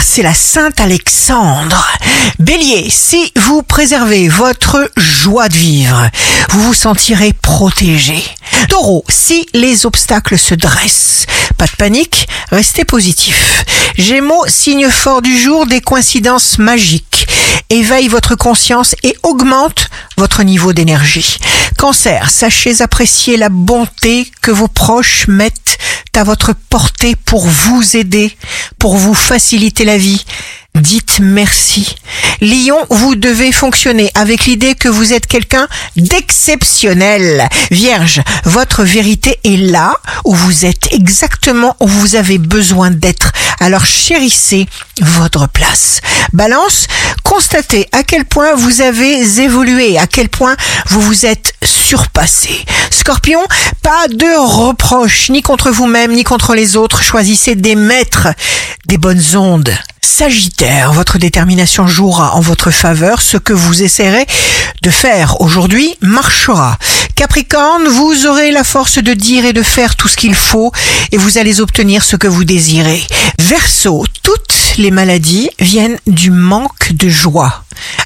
c'est la Sainte Alexandre. Bélier, si vous préservez votre joie de vivre, vous vous sentirez protégé. Taureau, si les obstacles se dressent, pas de panique, restez positif. Gémeaux, signe fort du jour, des coïncidences magiques. Éveille votre conscience et augmente votre niveau d'énergie. Cancer, sachez apprécier la bonté que vos proches mettent à votre portée pour vous aider, pour vous faciliter la vie. Dites merci. Lion, vous devez fonctionner avec l'idée que vous êtes quelqu'un d'exceptionnel. Vierge, votre vérité est là où vous êtes exactement où vous avez besoin d'être. Alors chérissez votre place. Balance, constatez à quel point vous avez évolué, à quel point vous vous êtes surpassé. Scorpion, pas de reproches ni contre vous-même ni contre les autres. Choisissez des maîtres, des bonnes ondes. Sagittaire, votre détermination jouera en votre faveur. Ce que vous essaierez de faire aujourd'hui marchera. Capricorne, vous aurez la force de dire et de faire tout ce qu'il faut et vous allez obtenir ce que vous désirez. Verseau, toutes les maladies viennent du manque de joie.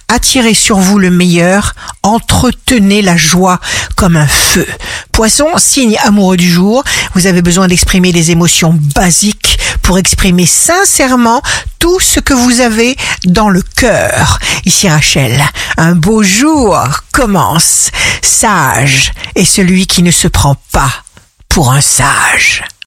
Attirez sur vous le meilleur, entretenez la joie comme un feu. Poisson, signe amoureux du jour, vous avez besoin d'exprimer des émotions basiques pour exprimer sincèrement tout ce que vous avez dans le cœur. Ici Rachel, un beau jour commence. Sage est celui qui ne se prend pas pour un sage.